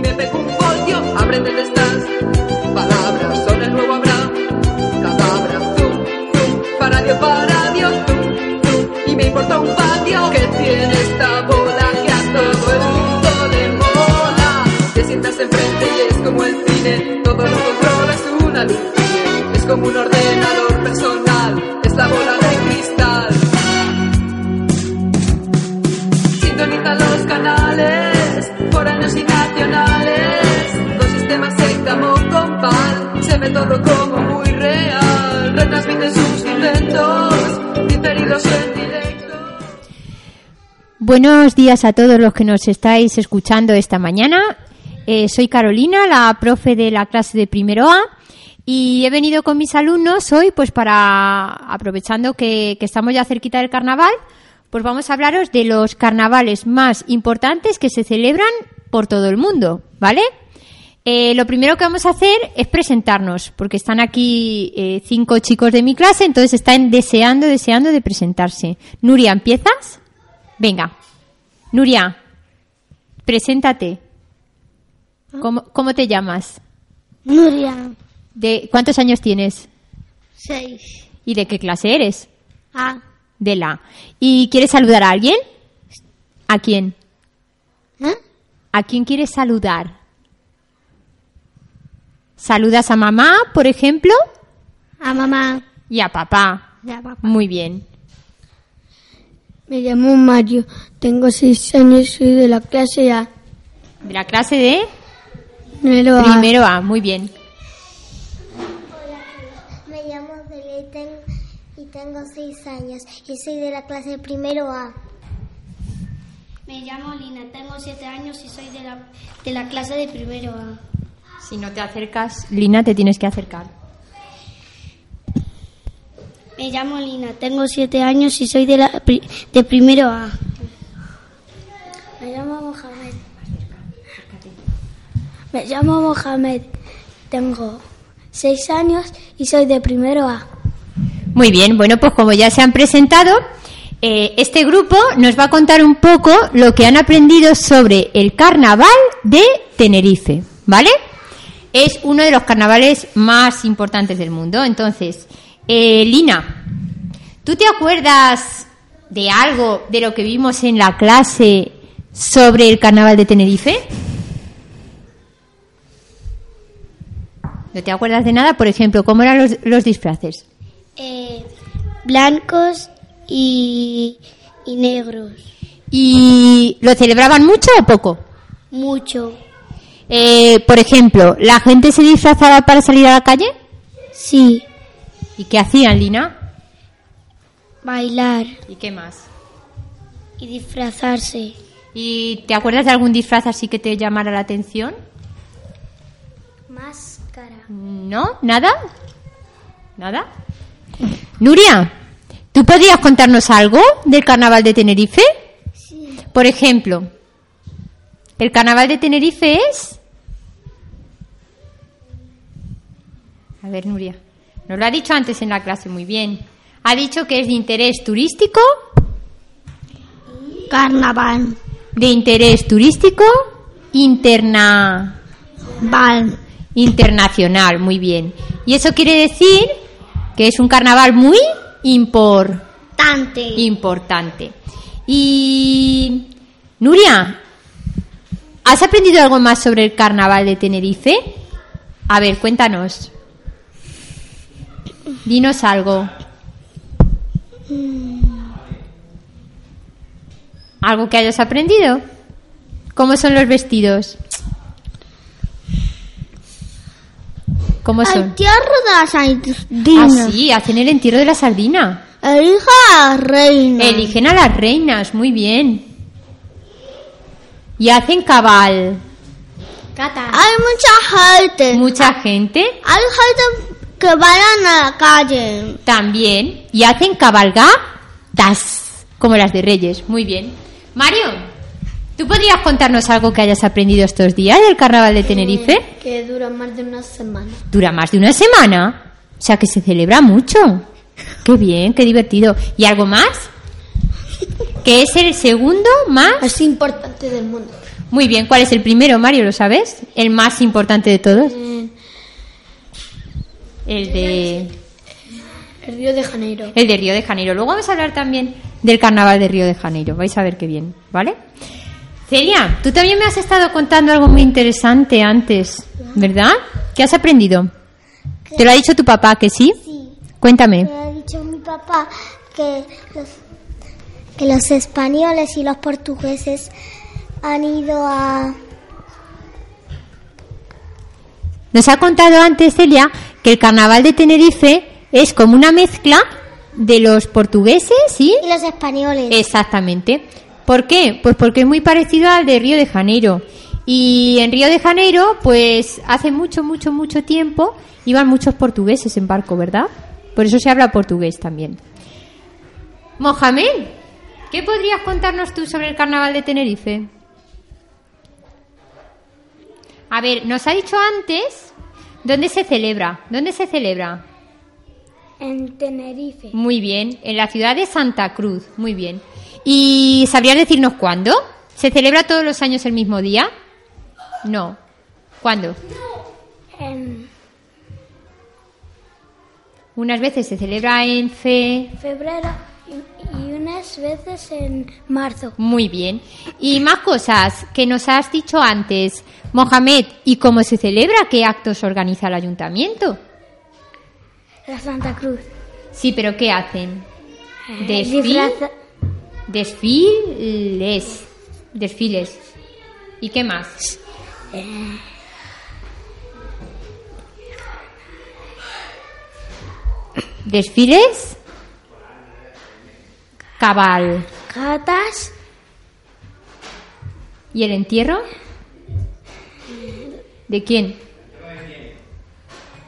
y me pego un voltio. Aprende de estas palabras, son el nuevo habrá. Cadabra, zum, zum, paradio, paradio, zum, zum. Y me importa un patio que tiene esta bola que a todo el mundo le mola. Te sientas enfrente y es como el cine, todo lo controla, es una luz. Es como un ordenador personal, es la bola de Buenos días a todos los que nos estáis escuchando esta mañana. Eh, soy Carolina, la profe de la clase de primero A, y he venido con mis alumnos hoy, pues para, aprovechando que, estamos ya cerquita del carnaval, pues vamos a hablaros de los carnavales más importantes que se celebran por todo el mundo, ¿vale? Eh, lo primero que vamos a hacer es presentarnos, porque están aquí eh, cinco chicos de mi clase, entonces están deseando, deseando de presentarse. Nuria, ¿empiezas? Venga. Nuria, preséntate. ¿Cómo, cómo te llamas? Nuria, ¿De cuántos años tienes? 6. ¿Y de qué clase eres? A. De la. ¿Y quieres saludar a alguien? ¿A quién? ¿Eh? ¿A quién quieres saludar? ¿Saludas a mamá, por ejemplo? A mamá. Y a papá. Ya, papá. Muy bien. Me llamo Mario, tengo 6 años, soy de la clase A. De la clase de Primero A. primero A. Muy bien. Me llamo Celia y tengo, y tengo seis años y soy de la clase primero A. Me llamo Lina, tengo siete años y soy de la, de la clase de primero A. Si no te acercas, Lina, te tienes que acercar. Me llamo Lina, tengo siete años y soy de, la, pri- de primero A. Me llamo Mohamed. Me llamo Mohamed, tengo 6 años y soy de primero A. Muy bien, bueno, pues como ya se han presentado, eh, este grupo nos va a contar un poco lo que han aprendido sobre el carnaval de Tenerife, ¿vale? Es uno de los carnavales más importantes del mundo. Entonces, eh, Lina, ¿tú te acuerdas de algo de lo que vimos en la clase sobre el carnaval de Tenerife? ¿No te acuerdas de nada? Por ejemplo, ¿cómo eran los, los disfraces? Eh, blancos y, y negros. ¿Y lo celebraban mucho o poco? Mucho. Eh, por ejemplo, ¿la gente se disfrazaba para salir a la calle? Sí. ¿Y qué hacían, Lina? Bailar ¿Y qué más? y disfrazarse. ¿Y te acuerdas de algún disfraz así que te llamara la atención? Máscara. ¿No? ¿Nada? ¿Nada? Nuria, ¿tú podrías contarnos algo del carnaval de Tenerife? Sí. Por ejemplo, ¿el carnaval de Tenerife es? A ver, Nuria. Nos lo ha dicho antes en la clase, muy bien. Ha dicho que es de interés turístico, Carnaval. de interés turístico interna, Val. internacional, muy bien. Y eso quiere decir que es un carnaval muy impor, Tante. importante. Y Nuria, ¿has aprendido algo más sobre el carnaval de Tenerife? A ver, cuéntanos. Dinos algo. ¿Algo que hayas aprendido? ¿Cómo son los vestidos? ¿Cómo son? Entierro de la Ah, sardina. sí, hacen el entierro de la sardina. Elija a la reina. Eligen a las reinas, muy bien. Y hacen cabal. Hay mucha gente. Mucha gente Hay gente que vayan a la calle. también. Y hacen cabalgatas, como las de Reyes. Muy bien. Mario, ¿tú podrías contarnos algo que hayas aprendido estos días del carnaval de Tenerife? Que dura más de una semana. Dura más de una semana. O sea que se celebra mucho. Qué bien, qué divertido. ¿Y algo más? Que es el segundo más Es importante del mundo. Muy bien, ¿cuál es el primero, Mario? ¿Lo sabes? El más importante de todos. El de El Río de Janeiro. el de Río de Janeiro. Luego vamos a hablar también del carnaval de Río de Janeiro. Vais a ver qué bien, ¿vale? Celia, tú también me has estado contando algo muy interesante antes, ¿verdad? ¿Qué has aprendido? ¿Te lo ha dicho tu papá que sí? Sí. Cuéntame. Me ha dicho mi papá que los, que los españoles y los portugueses han ido a... Nos ha contado antes Celia que el carnaval de Tenerife es como una mezcla de los portugueses y Y los españoles. Exactamente. ¿Por qué? Pues porque es muy parecido al de Río de Janeiro. Y en Río de Janeiro, pues hace mucho, mucho, mucho tiempo iban muchos portugueses en barco, ¿verdad? Por eso se habla portugués también. Mohamed, ¿qué podrías contarnos tú sobre el carnaval de Tenerife? A ver, nos ha dicho antes dónde se celebra. ¿Dónde se celebra? En Tenerife. Muy bien, en la ciudad de Santa Cruz, muy bien. ¿Y sabrías decirnos cuándo? ¿Se celebra todos los años el mismo día? No. ¿Cuándo? En Unas veces se celebra en fe. febrero y, unas veces en marzo. Muy bien. Y más cosas que nos has dicho antes. Mohamed, ¿y cómo se celebra? ¿Qué actos organiza el ayuntamiento? La Santa Cruz. Sí, pero ¿qué hacen? Eh, Desfil- Desfiles. Desfiles. ¿Y qué más? Desfiles. Cabal. Catas. ¿Y el entierro? ¿De quién?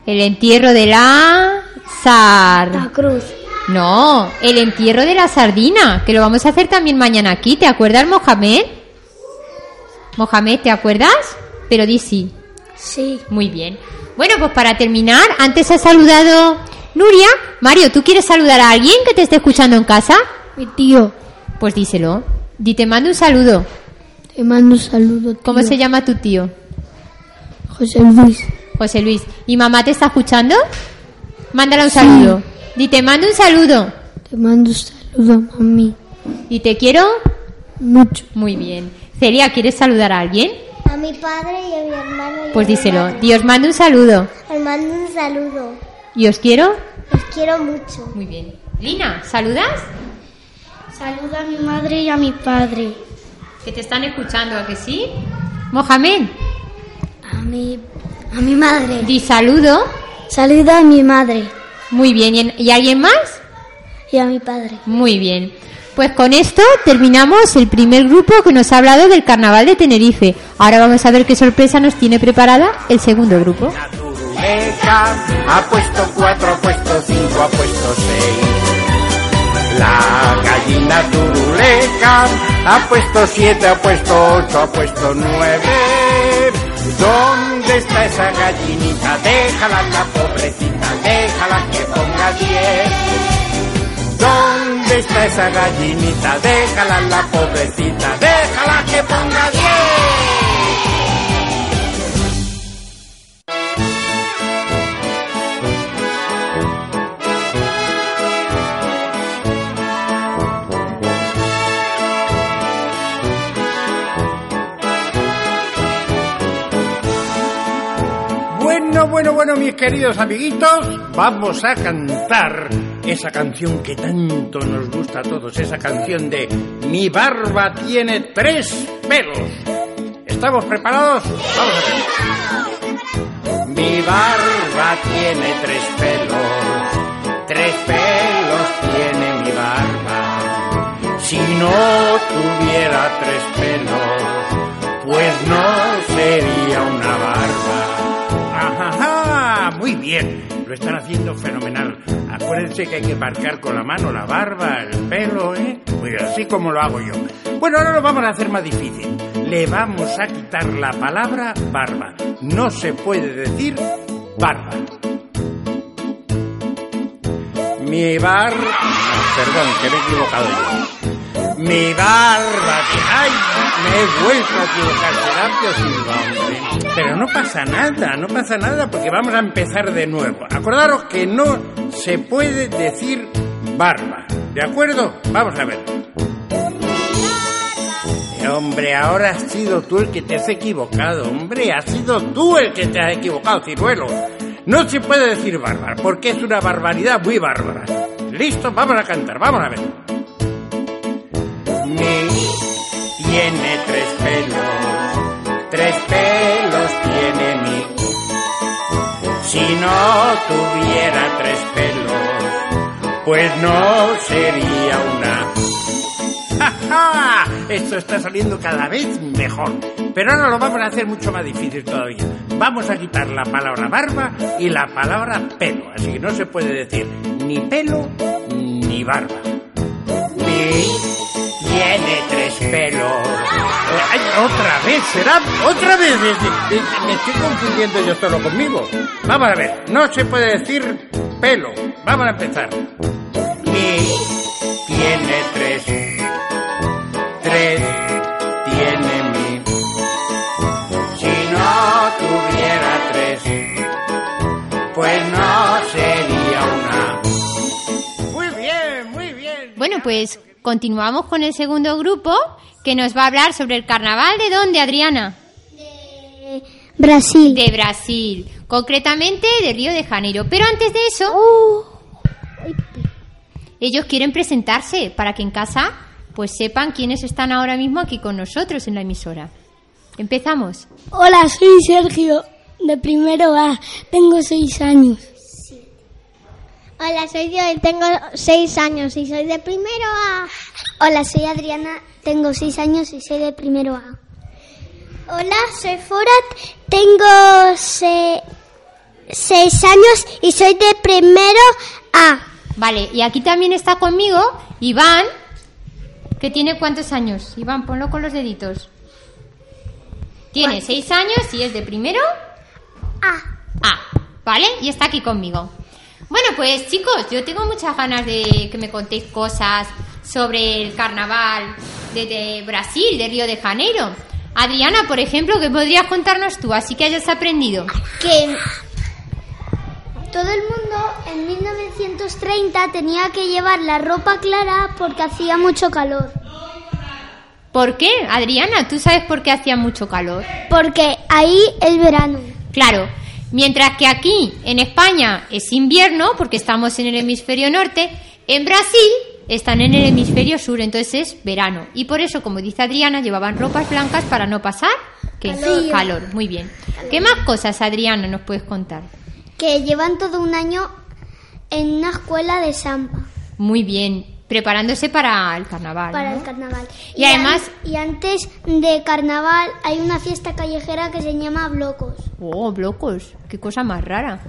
El entierro de la La Sar. Cruz. No, el entierro de la sardina, que lo vamos a hacer también mañana aquí. ¿Te acuerdas, Mohamed? Mohamed, ¿te acuerdas? Pero di sí. Sí. Muy bien. Bueno, pues para terminar, antes ha saludado Nuria. Mario, ¿tú quieres saludar a alguien que te esté escuchando en casa? Mi tío. Pues díselo. Di, te mando un saludo. Te mando un saludo. ¿Cómo tío. se llama tu tío? José Luis. José Luis. ¿Y mamá te está escuchando? Mándale un saludo. Di, te mando un saludo. Te mando un saludo, mami. ¿Y te quiero? Mucho. Muy bien. Celia, ¿quieres saludar a alguien? A mi padre y a mi hermano. y Pues díselo. Dios manda un saludo. Les mando un saludo. ¿Y os quiero? Los quiero mucho. Muy bien. Lina, ¿saludas? Saluda a mi madre y a mi padre. Que te están escuchando, ¿a que sí? Mohamed, A mi, a mi madre. di saludo. Saluda a mi madre Muy bien. ¿Y, en- ¿y alguien más? y a mi padre. Muy bien. Pues con esto terminamos el primer grupo que nos ha hablado del carnaval de Tenerife. Ahora vamos a ver qué sorpresa nos tiene preparada el segundo grupo. La ha puesto cuatro, ha puesto cinco, ha puesto seis. La gallina turuleca ha puesto siete, ha puesto ocho, ha puesto nueve. ¿Dónde está esa gallinita? Déjala la pobrecita, déjala que ponga diez. ¿Dónde está esa gallinita? Déjala la pobrecita, déjala que ponga diez. Bueno, bueno, mis queridos amiguitos, vamos a cantar esa canción que tanto nos gusta a todos, esa canción de Mi barba tiene tres pelos. ¿Estamos preparados? Vamos a ver. Mi barba tiene tres pelos, tres pelos tiene mi barba. Si no tuviera tres pelos, pues no sería una barba. Muy bien, lo están haciendo fenomenal. Acuérdense que hay que marcar con la mano la barba, el pelo, ¿eh? Bien, así como lo hago yo. Bueno, ahora lo vamos a hacer más difícil. Le vamos a quitar la palabra barba. No se puede decir barba. Mi barba... Perdón, que me he equivocado yo. Mi barba... ¡Ay! Me he vuelto a equivocar. Será Pío Silva, hombre. Pero no pasa nada, no pasa nada porque vamos a empezar de nuevo. Acordaros que no se puede decir barba. ¿De acuerdo? Vamos a ver. Eh, Hombre, ahora has sido tú el que te has equivocado, hombre, has sido tú el que te has equivocado, ciruelo. No se puede decir bárbara, porque es una barbaridad muy bárbara. Listo, vamos a cantar, vamos a ver. Mi tiene tres pelos, tres pelos tiene mi. Si no tuviera tres pelos, pues no sería una. ¡Ja, ja! Esto está saliendo cada vez mejor. Pero ahora lo vamos a hacer mucho más difícil todavía. Vamos a quitar la palabra barba y la palabra pelo. Así que no se puede decir ni pelo ni barba. Tiene tres pelos. Ay, otra vez, será otra vez. Me estoy confundiendo yo solo conmigo. Vamos a ver, no se puede decir pelo. Vamos a empezar. Mi tiene tres. Tres tiene mi. Si no tuviera tres, pues no sería una. Muy bien, muy bien. Bueno, pues continuamos con el segundo grupo que nos va a hablar sobre el carnaval de dónde, Adriana? Brasil. De Brasil, concretamente de Río de Janeiro. Pero antes de eso, Uh, ellos quieren presentarse para que en casa pues sepan quiénes están ahora mismo aquí con nosotros en la emisora. Empezamos. Hola, soy Sergio, de primero A. Tengo seis años. Hola, soy yo y tengo seis años y soy de primero A. Hola, soy Adriana, tengo seis años y soy de primero A. Hola, soy Forat, tengo se- seis años y soy de primero A. Vale, y aquí también está conmigo Iván, que tiene cuántos años. Iván, ponlo con los deditos. Tiene seis años y es de primero A. A, ¿vale? Y está aquí conmigo. Bueno, pues chicos, yo tengo muchas ganas de que me contéis cosas sobre el carnaval de, de Brasil, de Río de Janeiro. Adriana, por ejemplo, ¿qué podrías contarnos tú? Así que hayas aprendido. que todo el mundo en 1930 tenía que llevar la ropa clara porque hacía mucho calor. ¿Por qué? Adriana, ¿tú sabes por qué hacía mucho calor? Porque ahí es verano. Claro, mientras que aquí en España es invierno, porque estamos en el hemisferio norte, en Brasil están en el hemisferio sur, entonces es verano. Y por eso, como dice Adriana, llevaban ropas blancas para no pasar ¿qué? Calor. calor. Muy bien. ¿Qué más cosas, Adriana, nos puedes contar? Que llevan todo un año en una escuela de samba Muy bien, preparándose para el carnaval. para ¿no? el carnaval. Y además- an- y antes de carnaval hay una fiesta callejera que se llama Blocos. Oh, blocos, qué cosa más rara.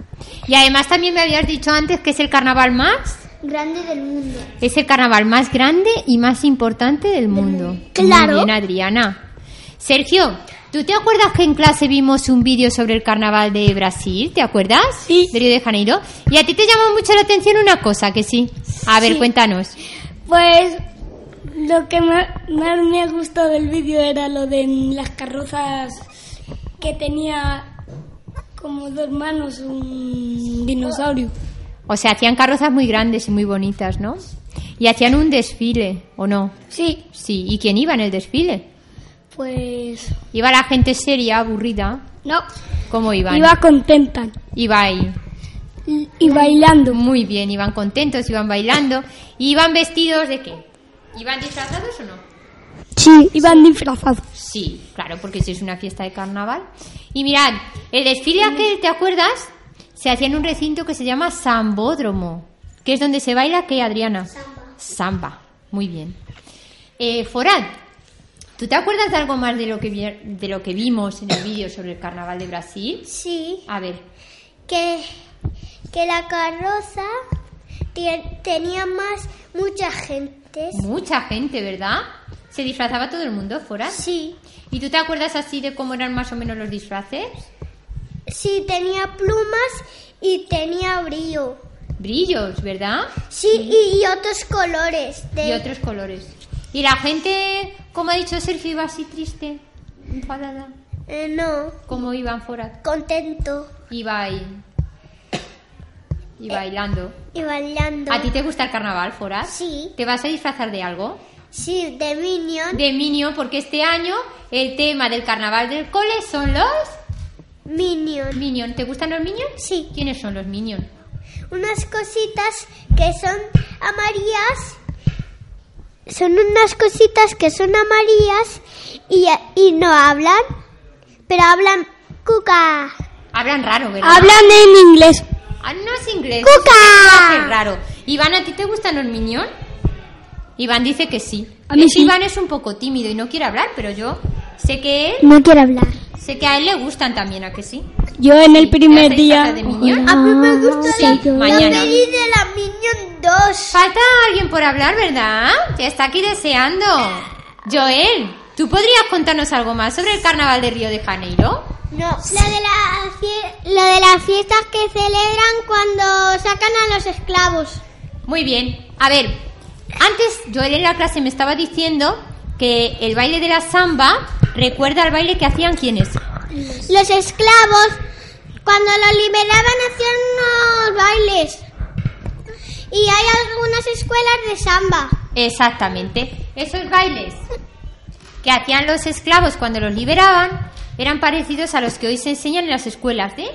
Y además también me habías dicho antes que es el carnaval más Grande del mundo. Es el carnaval más grande y más importante del mundo. Claro. Muy bien, Adriana. Sergio, ¿tú te acuerdas que en clase vimos un vídeo sobre el carnaval de Brasil? ¿Te acuerdas? Sí. De Río de Janeiro. Y a ti te llamó mucho la atención una cosa, que sí. A ver, Sí. cuéntanos. Pues lo que más, más me ha gustado del vídeo era lo de las carrozas que tenía como dos manos un dinosaurio. O sea, hacían carrozas muy grandes y muy bonitas, ¿no? Y hacían un desfile, ¿o no? Sí, Sí. ¿Y quién iba en el desfile? Pues Iba la gente seria, aburrida. no, ¿Cómo iban? iba contenta Iba ahí. y, y bailando. Muy bien, iban contentos, iban bailando. ¿Y iban vestidos de qué? ¿Iban disfrazados o no? Sí, iban disfrazados. Sí, claro, porque si es una fiesta de carnaval. Y mirad, el desfile aquel, ¿te acuerdas? Se hacía en un recinto que se llama Sambódromo, que es donde se baila, ¿qué, Adriana? Samba. Samba, muy bien. Eh, Forad, ¿tú te acuerdas de algo más de lo que, vi- de lo que vimos en el vídeo sobre el carnaval de Brasil? Sí, A ver, que, que la carroza tenía más mucha gente. mucha gente, ¿verdad? ¿Se disfrazaba todo el mundo, Forad? Sí, ¿Y tú te acuerdas así de cómo eran más o menos los disfraces? sí, tenía plumas y tenía brillo. Brillos, ¿verdad? Sí, y, y otros colores. De, Y otros colores. ¿Y la gente, como ha dicho Sergio, iba así triste? ¿Enfadada? Eh, no, ¿Cómo iban fuera? contento Iba ahí. Y bailando. y bailando. ¿A ti te gusta el carnaval, Forat? Sí. ¿Te vas a disfrazar de algo? Sí, de Minion. De Minion, porque este año el tema del carnaval del cole son los Minion. Minion. ¿Te gustan los Minion? Sí. ¿Quiénes son los Minion? Unas cositas que son amarillas. Son unas cositas que son amarillas y, y no hablan, pero hablan cuca. Hablan raro, ¿verdad? Hablan en inglés. Ah, no es inglés. ¡Cuca! Es raro. Iván, ¿a ti te gustan los Minion? Iván dice que sí. A mí Es- sí. Iván es un poco tímido y no quiere hablar, pero yo sé que él, No quiero hablar. sé que a él le gustan también, ¿a que sí? Yo en el primer ¿te día. de Minion? A mí me gusta Sí, la, la mañana. peli de la Minion 2. Falta alguien por hablar, ¿verdad? Ya está aquí deseando. Joel, ¿tú podrías contarnos algo más sobre el carnaval de Río de Janeiro? No. Lo de, la lo de las fiestas que celebran cuando sacan a los esclavos. Muy bien. A ver, antes Joel en la clase me estaba diciendo que el baile de la samba recuerda al baile que hacían quienes. Los esclavos, cuando los liberaban, hacían unos bailes. Y hay algunas escuelas de samba. Exactamente. Esos bailes que hacían los esclavos cuando los liberaban eran parecidos a los que hoy se enseñan en las escuelas de...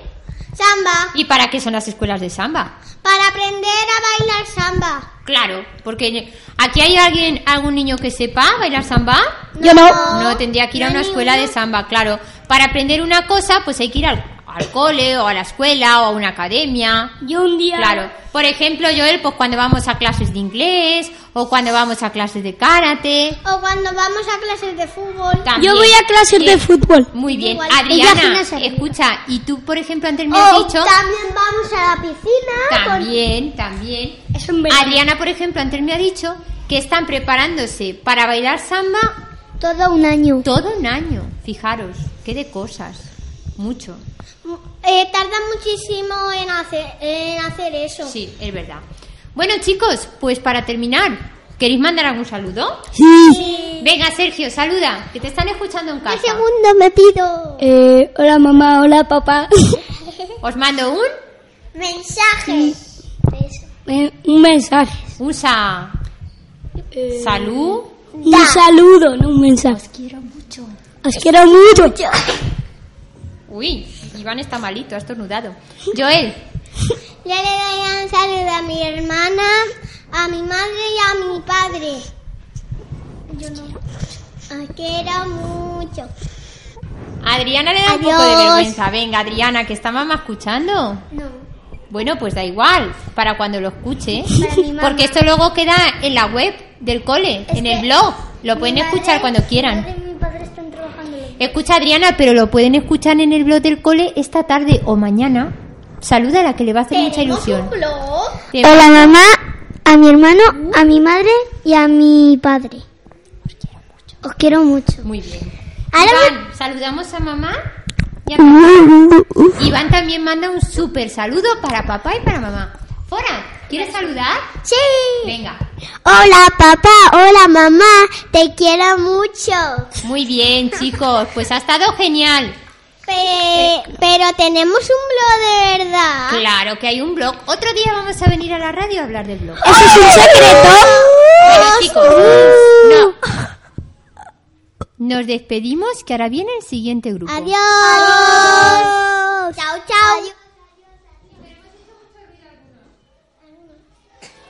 Samba. ¿Y para qué son las escuelas de samba? Para aprender a bailar samba. Claro, porque aquí hay alguien, algún niño que sepa bailar samba. Yo no. No, tendría que ir a una escuela de samba, claro. Para aprender una cosa, pues hay que ir al, al cole o a la escuela o a una academia. Yo un día. Claro. Por ejemplo, Joel, pues cuando vamos a clases de inglés o cuando vamos a clases de karate. O cuando vamos a clases de fútbol. también. Yo voy a clases de fútbol. Muy bien. Igual. Adriana, escucha, y tú, por ejemplo, antes me has dicho... también vamos a la piscina. con- También, también. En verano. Adriana, por ejemplo, antes me ha dicho que están preparándose para bailar samba Todo un año. todo un año. Fijaros, qué de cosas. Mucho. Eh, tarda muchísimo en hacer, en hacer eso. Sí, es verdad. Bueno, chicos, pues para terminar, ¿queréis mandar algún saludo? Sí. Venga, Sergio, saluda, que te están escuchando en Un casa. segundo me pido. Eh, hola mamá, hola papá. Os mando un Mensajes. Eh, un mensaje. un sa Eh, salud. un saludo, no un mensaje. Quiero mucho. Os quiero mucho. Uy, Iván está malito, ha estornudado. Joel, Yo le doy un saludo a mi hermana, a mi madre y a mi padre. Yo no. Quiero mucho. Adriana le da un poco de vergüenza. Venga, Adriana, que está mamá escuchando. No. Bueno, pues da igual, para cuando lo escuche. Porque esto luego queda en la web del cole, Es en el blog. Lo pueden escuchar cuando quieran. madre y mi padre están trabajando. Escucha, Adriana, pero lo pueden escuchar en el blog del cole esta tarde o mañana. Saluda a la que le va a hacer mucha ¿Tenemos ilusión. un blog? Te- Hola mamá, a mi hermano, a mi madre y a mi padre. Os quiero mucho. Muy bien. Ahora Iván, saludamos a mamá y a papá. Iván también manda un súper saludo para papá y para mamá. Fora, ¿quieres saludar? Sí. Venga. Hola papá, hola mamá, te quiero mucho. Muy bien, chicos. Pues ha estado genial. Pe- pero tenemos un blog de verdad. Claro que hay un blog. Otro día vamos a venir a la radio a hablar del blog. ¿Eso es un secreto? Bueno, chicos, no. Nos despedimos que ahora viene el siguiente grupo. Adiós. Chao, chao.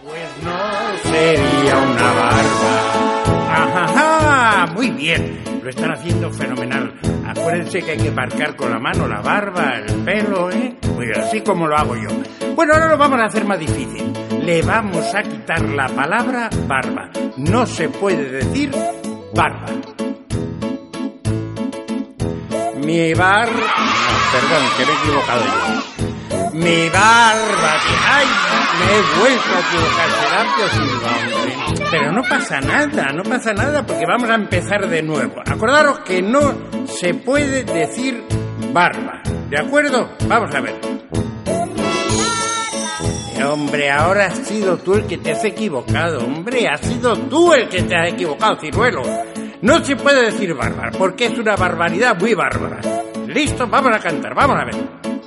Pues no sería una barba. Ajá, muy bien. Lo están haciendo fenomenal. Acuérdense que hay que marcar con la mano la barba, el pelo, ¿eh? Bien, así como lo hago yo. Bueno, ahora lo vamos a hacer más difícil. Le vamos a quitar la palabra barba. No se puede decir barba. Mi bar... Perdón, que me he equivocado yo. Mi barba... ¡Ay! Me he vuelto a equivocar. Pero no pasa nada, no pasa nada porque vamos a empezar de nuevo. Acordaros que no se puede decir barba. ¿De acuerdo? Vamos a ver. Hombre, ahora has sido tú el que te has equivocado. Hombre, has sido tú el que te has equivocado, ciruelo. No se puede decir bárbara, porque es una barbaridad muy bárbara. Listo, vamos a cantar, vamos a ver.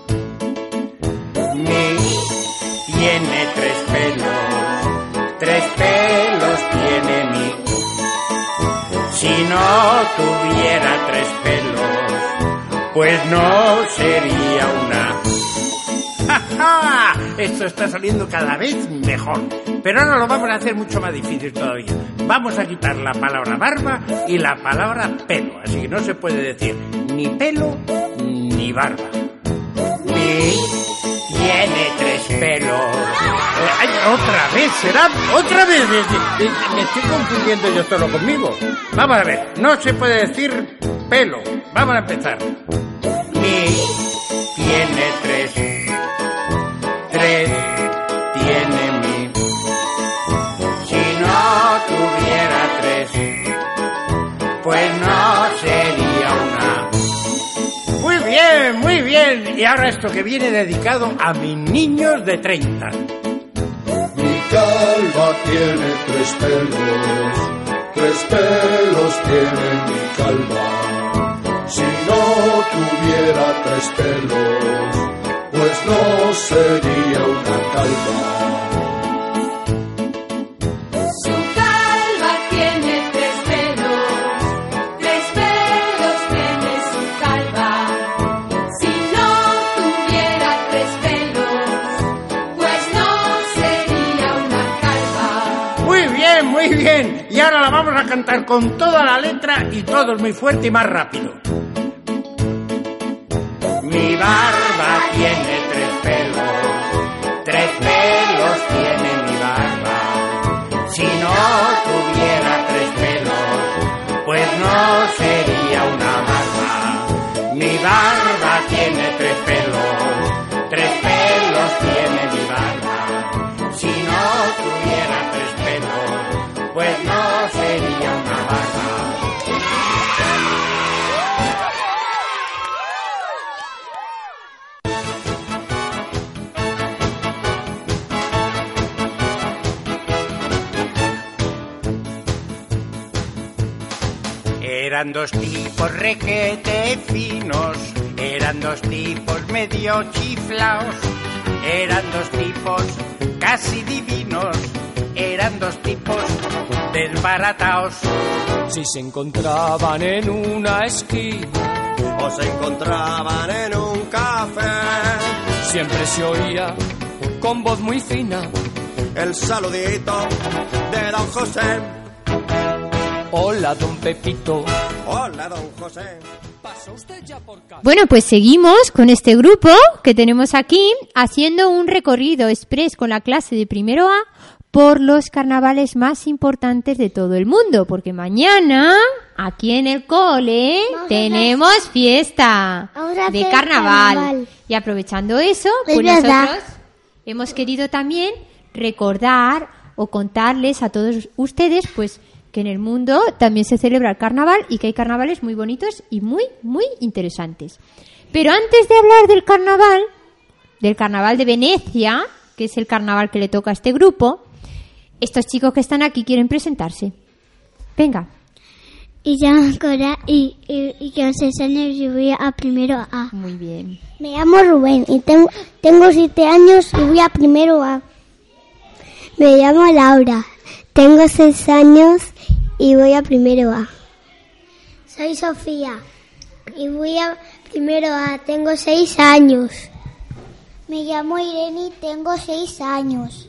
Tiene tres pelos, tres pelos tiene mi. Si no tuviera tres pelos, pues no sería una. ¡Ja, ja! Esto está saliendo cada vez mejor. Pero ahora lo vamos a hacer mucho más difícil todavía. Vamos a quitar la palabra barba y la palabra pelo. Así que no se puede decir ni pelo ni barba. Mi tiene tres pelos. Eh, ay, otra vez, será otra vez. Me estoy confundiendo yo solo conmigo. Vamos a ver, no se puede decir pelo. Vamos a empezar. Mi tiene. Tres Y ahora esto que viene dedicado a mis niños de 30. Mi calva tiene tres pelos, tres pelos tiene mi calva. Si no tuviera tres pelos, pues no sería una calva. Ahora la vamos a cantar con toda la letra y todos muy fuerte y más rápido. Mi barba tiene tres pelos, tres pelos tiene mi barba. Si no tuviera tres pelos, pues no sería una barba. Mi barba tiene tres pelos, tres pelos tiene mi barba. Si no tuviera tres pelos, pues no Eran dos tipos requete finos, eran dos tipos medio chiflaos, eran dos tipos casi divinos, eran dos tipos desbarataos. Si se encontraban en una esquina, o se encontraban en un café. siempre se oía con voz muy fina. El saludito de don José. Hola, don Pepito. Hola, don José. ¿Pasa usted ya por casa? Bueno, pues seguimos con este grupo que tenemos aquí haciendo un recorrido express con la clase de primero A por los carnavales más importantes de todo el mundo, porque mañana aquí en el cole Vamos a tenemos fiesta de carnaval. carnaval. Y aprovechando eso, Es pues verdad. nosotros hemos querido también recordar o contarles a todos ustedes pues que en el mundo también se celebra el carnaval y que hay carnavales muy bonitos y muy muy interesantes. Pero antes de hablar del carnaval, del carnaval de Venecia, que es el carnaval que le toca a este grupo, estos chicos que están aquí quieren presentarse. Venga. Y llamo Cora y, y, y que y voy a primero A. Muy bien. Me llamo Rubén y tengo, tengo siete años y voy a primero A. Me llamo Laura, tengo seis años y voy a primero A. Soy Sofía y voy a primero A, tengo seis años. Me llamo Irene y tengo seis años.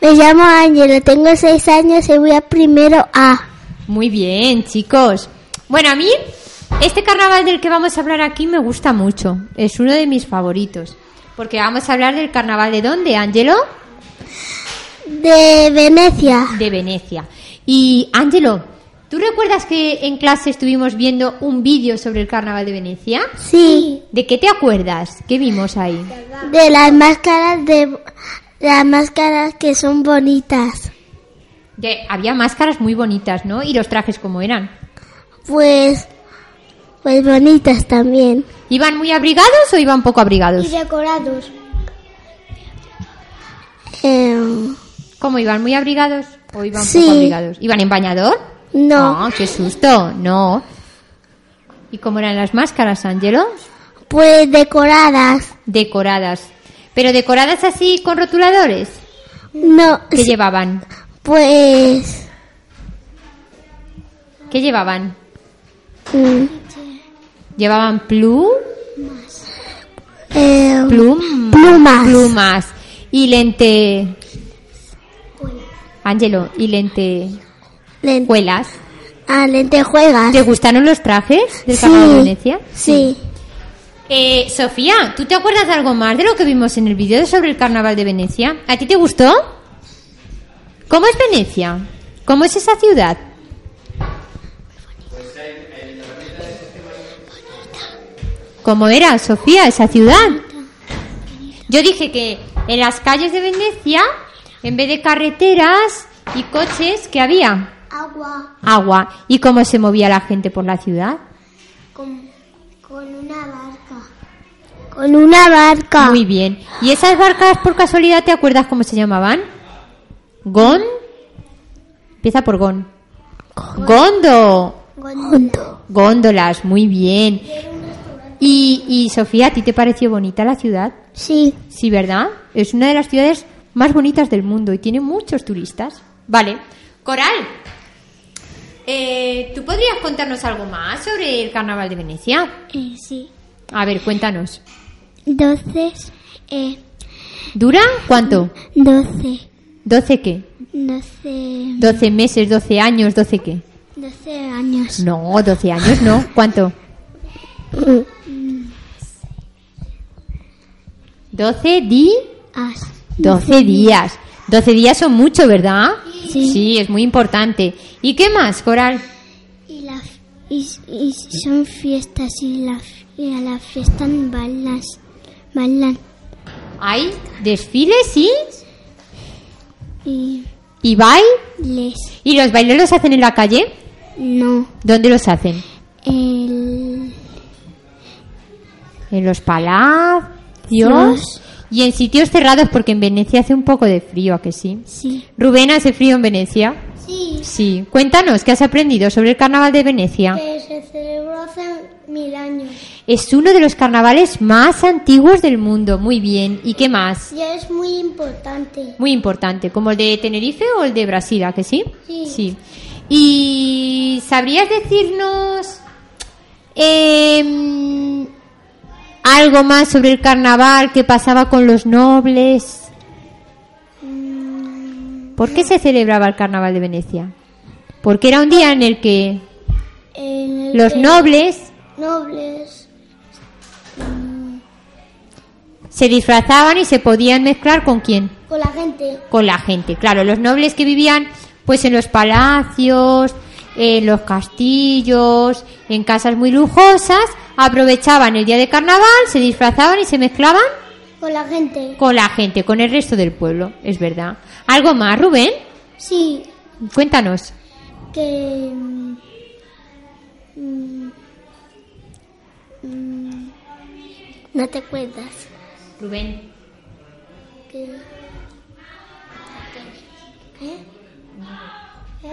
Me llamo Ángelo, tengo seis años y voy a primero A. Muy bien, chicos. Bueno, a mí este carnaval del que vamos a hablar aquí me gusta mucho. Es uno de mis favoritos. Porque vamos a hablar del carnaval de dónde, Ángelo? De Venecia. De Venecia. Y Ángelo, ¿tú recuerdas que en clase estuvimos viendo un vídeo sobre el carnaval de Venecia? Sí. ¿De qué te acuerdas? ¿Qué vimos ahí? De las máscaras de las máscaras que son bonitas. De- había máscaras muy bonitas, ¿no? ¿Y los trajes cómo eran? Pues pues bonitas también. ¿Iban muy abrigados o iban poco abrigados? decorados. Eh, ¿Cómo iban? ¿Muy abrigados? ¿O iban Sí. poco abrigados? ¿Iban en bañador? no, Ah, qué susto. No. ¿Y cómo eran las máscaras, Ángelo? pues decoradas. Decoradas. ¿Pero decoradas así con rotuladores? No, ¿Qué llevaban? pues ¿Qué llevaban? mm, ¿Llevaban plum? eh, Plum. Plumas. Plumas. Y lente... Ángelo, y lentejuelas. len- ah, lentejuegas. ¿Te gustaron los trajes del Sí. Carnaval de Venecia? Sí. Eh, Sofía, ¿tú te acuerdas de algo más de lo que vimos en el vídeo sobre el Carnaval de Venecia? ¿A ti te gustó? ¿Cómo es Venecia? ¿Cómo es esa ciudad? ¿Cómo era, Sofía, esa ciudad? Yo dije que en las calles de Venecia, en vez de carreteras y coches, ¿qué había? Agua Agua. ¿Y cómo se movía la gente por la ciudad? con, con una barca. Con una barca. Muy bien. ¿Y esas barcas, por casualidad, te acuerdas cómo se llamaban? ¿Gon? Empieza por Gon. Gondo. Gondo. Góndolas, muy bien. Y, y Sofía, ¿a ti te pareció bonita la ciudad? Sí. Sí, ¿verdad? Es una de las ciudades más bonitas del mundo y tiene muchos turistas. Vale. Coral, eh, ¿tú podrías contarnos algo más sobre el Carnaval de Venecia? Eh, sí. A ver, cuéntanos. Entonces, eh, ¿Dura cuánto? doce. ¿12 qué? Doce. 12 meses, 12 años, 12 qué? Doce años. No, 12 años no. ¿Cuánto? 12 di As. 12 días. 12 días son mucho, ¿verdad? Sí. es muy importante. ¿Y qué más, Coral? Y, la, y, y son fiestas y, la, y a la fiesta bailan. Bailan. Hay desfiles y, Y y bail. les. ¿Y los bailes los hacen en la calle? No. ¿Dónde los hacen? El. En los palacios. Los- Y en sitios cerrados, porque en Venecia hace un poco de frío, ¿a que sí? Sí. Rubén, ¿hace frío en Venecia? Sí. Sí. Cuéntanos, ¿qué has aprendido sobre el carnaval de Venecia? Que se celebró hace mil años. Es uno de los carnavales más antiguos del mundo. Muy bien. ¿Y qué más? Y es muy importante. Muy importante. ¿Como el de Tenerife o el de Brasil, ¿a que sí? Sí. ¿Y sabrías decirnos em, algo más sobre el carnaval que pasaba con los nobles? ¿Por qué se celebraba el carnaval de Venecia? Porque era un día en el que En el los que nobles nobles se disfrazaban y se podían mezclar con quién? con la gente con la gente. Claro, los nobles que vivían pues en los palacios, en los castillos, en casas muy lujosas, aprovechaban el día de carnaval, se disfrazaban y se mezclaban con la gente con la gente, con el resto del pueblo, es verdad. ¿Algo más, Rubén? sí Cuéntanos. que mm, mm, no te acuerdas Rubén. que ¿Eh? ¿Eh?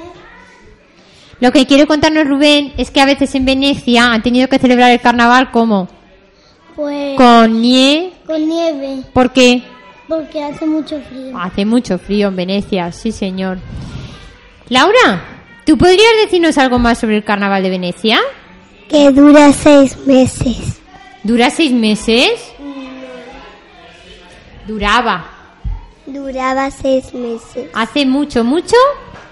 Lo que quiere contarnos Rubén es que a veces en Venecia han tenido que celebrar el carnaval como pues con nieve, con nieve porque porque hace mucho frío Hace mucho frío en Venecia, sí señor. Laura, ¿tú podrías decirnos algo más sobre el carnaval de Venecia? que dura seis meses ¿Dura seis meses? Duraba. duraba seis meses ¿Hace mucho, mucho?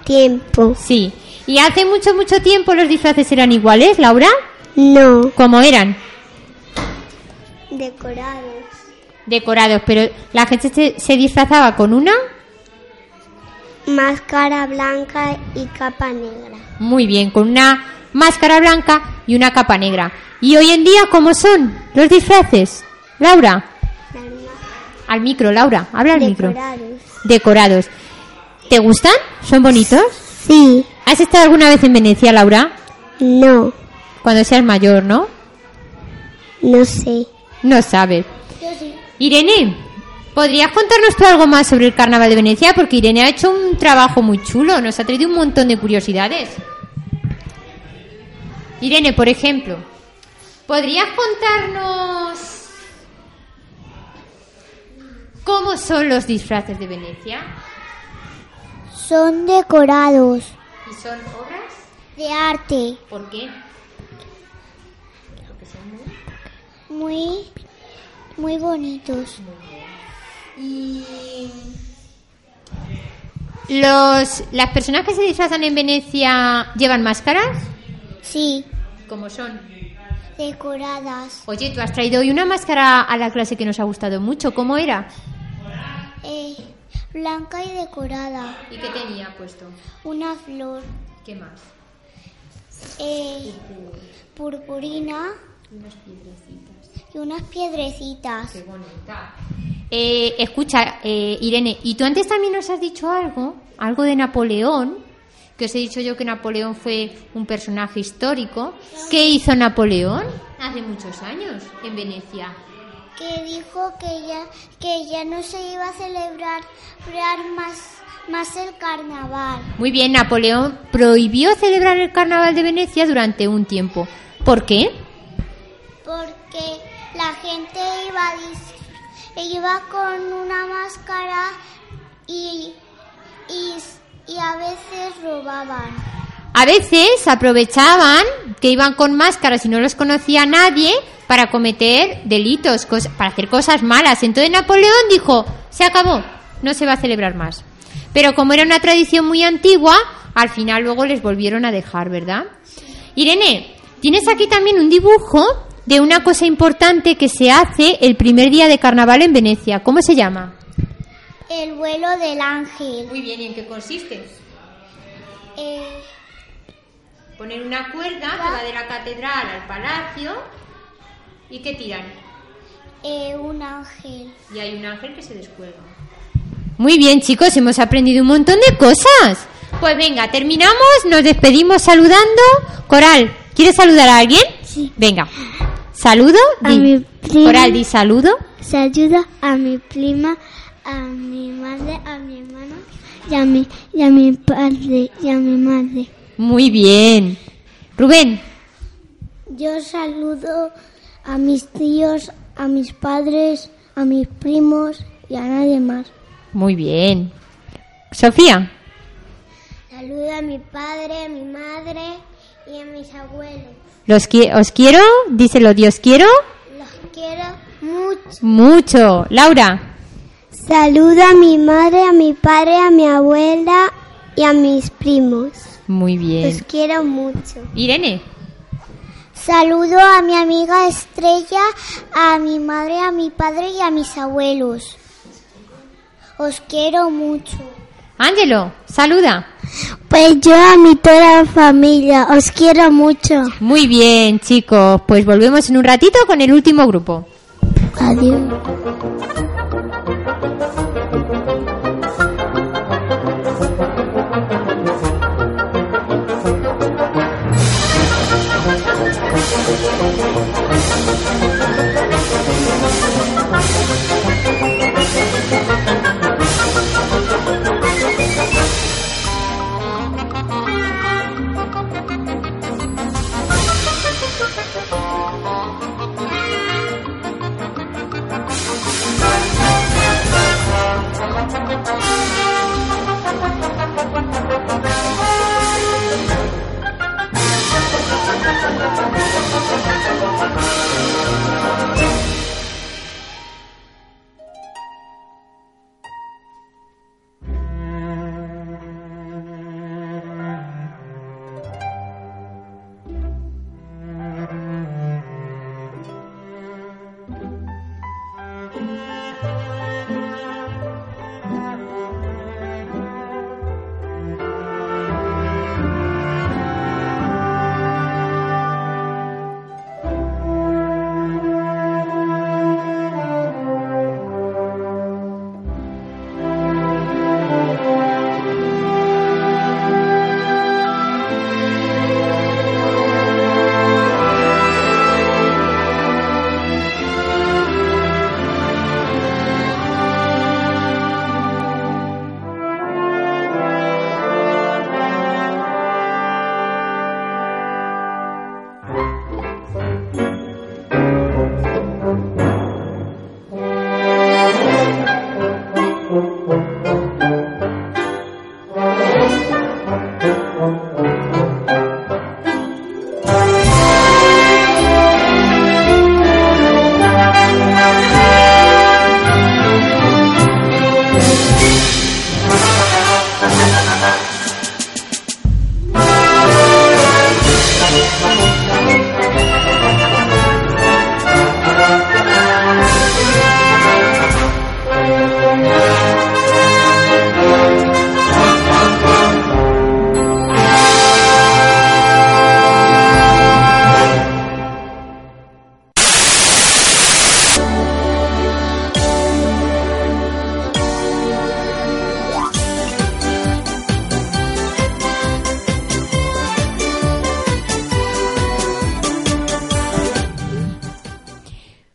tiempo Sí. ¿Y hace mucho, mucho tiempo los disfraces eran iguales, Laura? no ¿Cómo eran? decorados Decorados, pero la gente se, se disfrazaba con una... máscara blanca y capa negra Muy bien, con una máscara blanca y una capa negra. ¿Y hoy en día cómo son los disfraces? Laura, al micro, Laura, habla al micro. Decorados. ¿Te gustan? ¿Son bonitos? sí ¿Has estado alguna vez en Venecia, Laura? no Cuando seas mayor, ¿no? no sé No sabes. Irene, ¿Podrías contarnos tú algo más sobre el Carnaval de Venecia? Porque Irene ha hecho un trabajo muy chulo, nos ha traído un montón de curiosidades. Irene, por ejemplo, ¿podrías contarnos cómo son los disfraces de Venecia? Son decorados ¿Y son obras? de arte, ¿Por qué? muy, muy bonitos. Y los las personas que se disfrazan en Venecia llevan máscaras, Sí, ¿cómo son? decoradas. Oye, tú has traído hoy una máscara a la clase que nos ha gustado mucho. ¿Cómo era? Blanca y decorada. ¿Y qué tenía puesto? Una flor ¿Qué más? eh, purpurina y unas piedrecitas. Qué bonita. Eh, escucha, eh, Irene, ¿y tú antes también nos has dicho algo? Algo de Napoleón, que os he dicho yo que Napoleón fue un personaje histórico. ¿Qué hizo Napoleón hace muchos años en Venecia? Que dijo que ya que ya no se iba a celebrar más más el carnaval Muy bien, Napoleón prohibió celebrar el carnaval de Venecia durante un tiempo. ¿Por qué? porque la gente iba iba con una máscara y y, y a veces robaban A veces aprovechaban que iban con máscaras y no los conocía nadie para cometer delitos, para hacer cosas malas. Entonces Napoleón dijo, se acabó, no se va a celebrar más. Pero como era una tradición muy antigua, al final luego les volvieron a dejar, ¿verdad? Irene, tienes aquí también un dibujo de una cosa importante que se hace el primer día de carnaval en Venecia. ¿Cómo se llama? el vuelo del ángel Muy bien, ¿y en qué consiste? eh, Poner una cuerda que va de la catedral al palacio y que tiran. eh, un ángel Y hay un ángel que se descuelga. Muy bien, chicos, hemos aprendido un montón de cosas. Pues venga, terminamos, nos despedimos saludando. Coral, ¿quieres saludar a alguien? Sí. Venga. ¿Saludo? A Di. mi prima. Coral, di saludo. Saludo a mi prima, a mi madre, a mi hermano y a mi, y a mi padre y a mi madre. Muy bien. Rubén, Yo saludo a mis tíos, a mis padres, a mis primos y a nadie más. muy bien. Sofía, Saludo a mi padre, a mi madre y a mis abuelos. los qui- os quiero, díselo, Dios quiero Los quiero mucho. mucho. Laura, Saludo a mi madre, a mi padre, a mi abuela y a mis primos. muy bien. Los quiero mucho. Irene, Saludo a mi amiga Estrella, a mi madre, a mi padre y a mis abuelos. Os quiero mucho. Ángelo, saluda. Pues yo a mi toda la familia, os quiero mucho. Muy bien, chicos. Pues volvemos en un ratito con el último grupo. Adiós.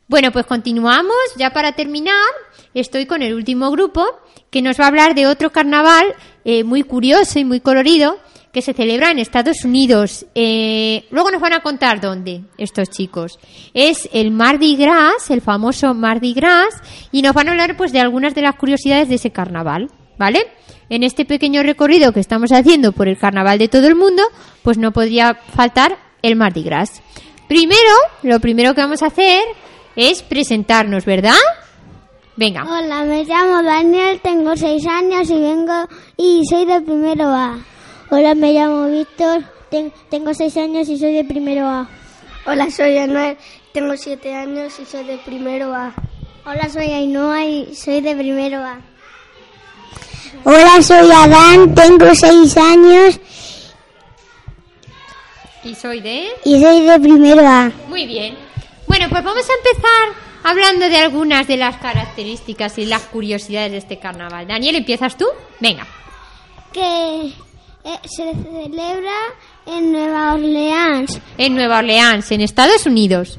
Bueno, pues continuamos. Ya para terminar, estoy con el último grupo que nos va a hablar de otro carnaval eh, muy curioso y muy colorido que se celebra en Estados Unidos. Eh, luego nos van a contar dónde estos chicos. Es el Mardi Gras, el famoso Mardi Gras, y nos van a hablar pues de algunas de las curiosidades de ese carnaval, ¿vale? En este pequeño recorrido que estamos haciendo por el carnaval de todo el mundo, pues no podría faltar el Mardi Gras. Primero, lo primero que vamos a hacer es presentarnos, ¿verdad? Venga. Hola, me llamo Daniel, tengo seis años y vengo y soy de primero A. Hola, me llamo Víctor, ten- tengo seis años y soy de primero A. Hola, soy Anuel, tengo siete años y soy de primero A. Hola, soy Ainhoa y soy de primero A. Hola, soy Adán, tengo seis años Y soy de... y soy de primero A. Muy bien. Bueno, pues vamos a empezar hablando de algunas de las características y las curiosidades de este carnaval. Daniel, ¿empiezas tú? Venga. Que eh, se celebra en Nueva Orleans En Nueva Orleans, en Estados Unidos.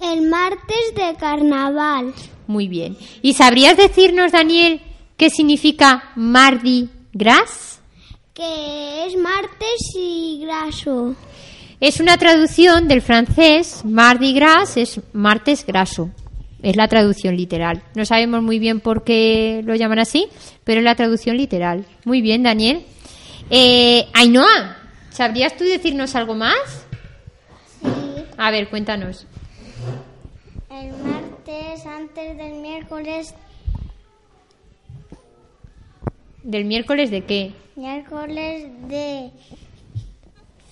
el martes de carnaval. Muy bien. ¿Y sabrías decirnos, Daniel, qué significa Mardi Gras? Que es martes y graso. Es una traducción del francés. Mardi Gras es martes graso. Es la traducción literal. No sabemos muy bien por qué lo llaman así, pero es la traducción literal. Muy bien, Daniel. Eh, Ainhoa, ¿sabrías tú decirnos algo más? A ver, cuéntanos. El martes antes del miércoles, ¿Del miércoles de qué? miércoles de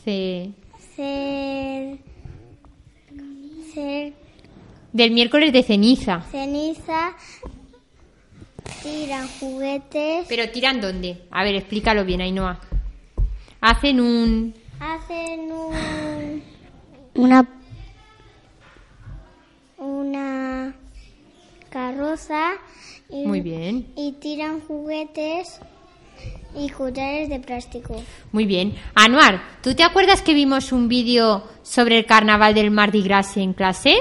Ce- cer- cer- Del miércoles de ceniza. ceniza, tiran juguetes, ¿Pero tiran dónde? A ver, explícalo bien, Ainhoa. Hacen un... hacen un, una una carroza y, Muy bien. y tiran juguetes y collares de plástico. Muy bien. Anuar, ¿tú te acuerdas que vimos un vídeo sobre el carnaval del Mardi Gras en clase?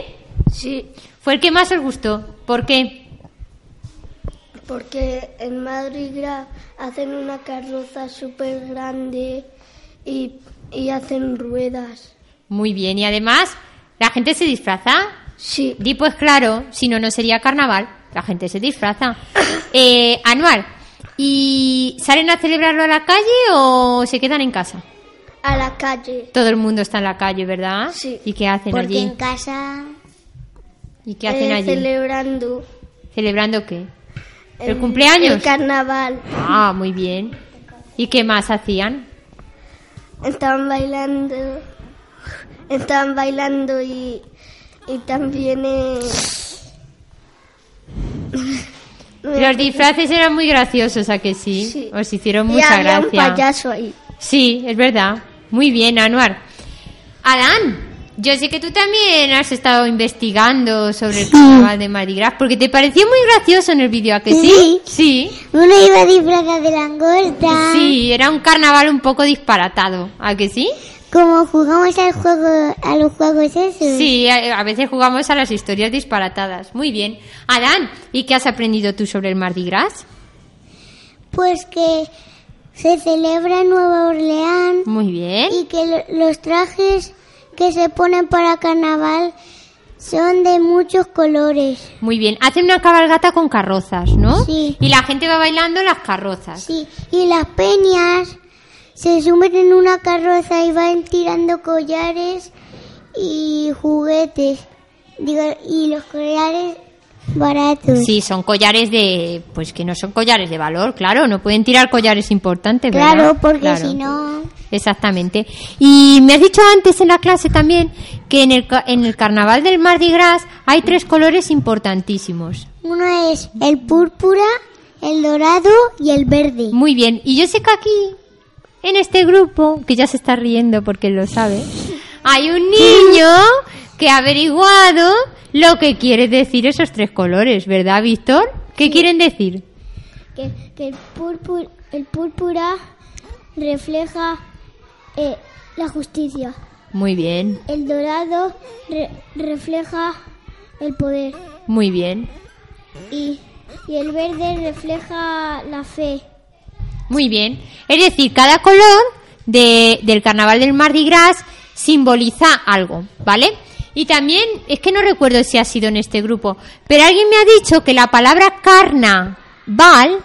Sí, Fue el que más os gustó. ¿Por qué? porque en Madrid Gras hacen una carroza súper grande y, y hacen ruedas. Muy bien. Y además, ¿la gente se disfraza? Sí, Di pues claro, si no, no sería carnaval. La gente se disfraza. Eh, Anuar, ¿y salen a celebrarlo a la calle o se quedan en casa? a la calle. Todo el mundo está en la calle, ¿verdad? Sí. ¿Y qué hacen Porque allí? en casa ¿Y qué hacen eh, allí? Celebrando ¿Celebrando qué? ¿El cumpleaños? El carnaval. Ah, muy bien. ¿Y qué más hacían? Estaban bailando. Estaban bailando y, y también... eh, Los disfraces eran muy graciosos, ¿a que sí? Sí. Os hicieron y mucha había un gracia. payaso ahí. Sí, es verdad. Muy bien, Anuar. Adán, yo sé que tú también has estado investigando sobre el carnaval de Mardi Gras porque te pareció muy gracioso en el vídeo, ¿a que sí? Sí. uno iba disfrazado de langosta. Sí, era un carnaval un poco disparatado, ¿a que sí? Como jugamos al juego, a los juegos esos. Sí, a, a veces jugamos a las historias disparatadas. Muy bien. Adán, ¿y qué has aprendido tú sobre el Mardi Gras? Pues que se celebra en Nueva Orleans Muy bien. y que lo- los trajes que se ponen para carnaval son de muchos colores. Muy bien. Hacen una cabalgata con carrozas, ¿no? Sí. Y la gente va bailando las carrozas. Sí, y las peñas se suben en una carroza y van tirando collares y juguetes. Digo, y los collares baratos. Sí, son collares de... Pues que no son collares de valor, claro. No pueden tirar collares importantes, ¿verdad? Claro, porque Claro. si no... Exactamente. Y me has dicho antes en la clase también que en el, en el carnaval del Mardi Gras hay tres colores importantísimos. Uno es el púrpura, el dorado y el verde. Muy bien. Y yo sé que aquí, en este grupo, que ya se está riendo porque lo sabe, hay un niño que ha averiguado lo que quiere decir esos tres colores, ¿verdad, Víctor? ¿Qué quieren decir? Que, que el, púrpura, el púrpura refleja eh, la justicia. Muy bien. El dorado re- refleja el poder. Muy bien. Y, y el verde refleja la fe. Muy bien. Es decir, cada color de- del carnaval del Mardi Gras simboliza algo, ¿vale? Y también, es que no recuerdo si ha sido en este grupo, pero alguien me ha dicho que la palabra carnaval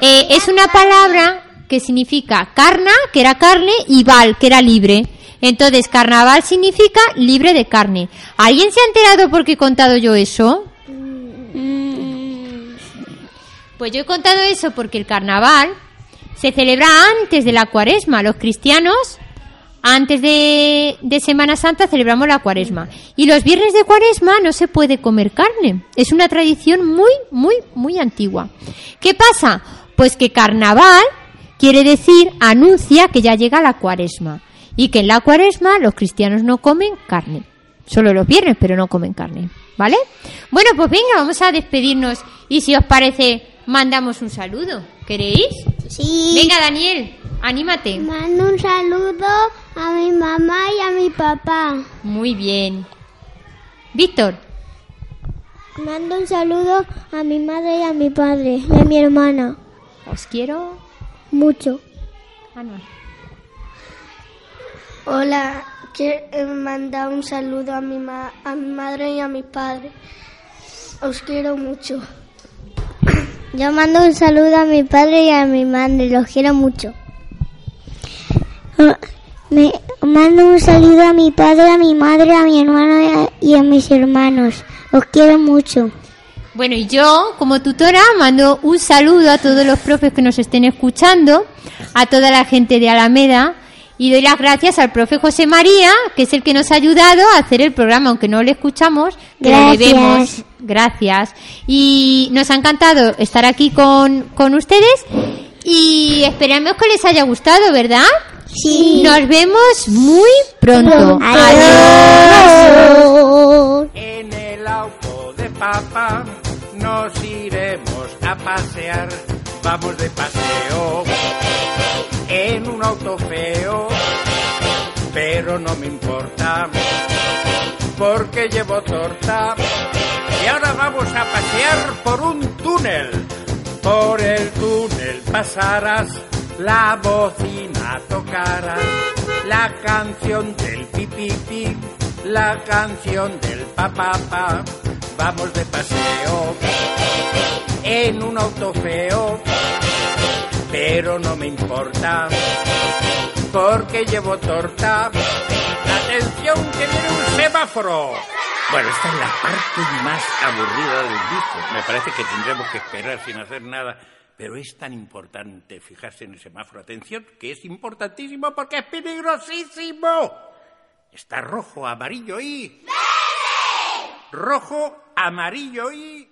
eh, es una palabra que significa carna, que era carne, y val, que era libre. Entonces, carnaval significa libre de carne. ¿Alguien se ha enterado por qué he contado yo eso? Pues yo he contado eso porque el carnaval se celebra antes de la cuaresma. Los cristianos, antes de, de Semana Santa, celebramos la cuaresma. Y los viernes de cuaresma no se puede comer carne. Es una tradición muy, muy, muy antigua. ¿Qué pasa? Pues que carnaval quiere decir, anuncia que ya llega la cuaresma. Y que en la cuaresma los cristianos no comen carne. Solo los viernes, pero no comen carne. ¿Vale? Bueno, pues venga, vamos a despedirnos. Y si os parece, mandamos un saludo. ¿Queréis? Sí. Venga, Daniel, anímate. Mando un saludo a mi mamá y a mi papá. Muy bien. Víctor, Mando un saludo a mi madre y a mi padre y a mi hermana. os quiero. Mucho. Ah, no. Hola, quiero mandar un saludo a mi, ma- a mi madre y a mi padre. Os quiero mucho. Yo mando un saludo a mi padre y a mi madre, los quiero mucho. Me mando un saludo a mi padre, a mi madre, a mi hermano y a, y a mis hermanos. Los quiero mucho. Bueno, y yo, como tutora, mando un saludo a todos los profes que nos estén escuchando, a toda la gente de Alameda, y doy las gracias al profe José María, que es el que nos ha ayudado a hacer el programa, aunque no le escuchamos, Gracias. vemos. Gracias. Y nos ha encantado estar aquí con, con ustedes, y esperamos que les haya gustado, ¿verdad? Sí. Nos vemos muy pronto. Adiós. En el auto de papá nos iremos a pasear. Vamos de paseo en un auto feo, pero no me importa porque llevo torta. Y ahora vamos a pasear por un túnel. Por el túnel pasarás, la bocina tocarás, la canción del pipipi, la canción del papá. Vamos de paseo en un auto feo, pero no me importa porque llevo torta. Atención que viene un semáforo. Bueno, esta es la parte más aburrida del disco. Me parece que tendremos que esperar sin hacer nada. Pero es tan importante fijarse en el semáforo. Atención, que es importantísimo porque es peligrosísimo. Está rojo, amarillo y... Rojo, amarillo y...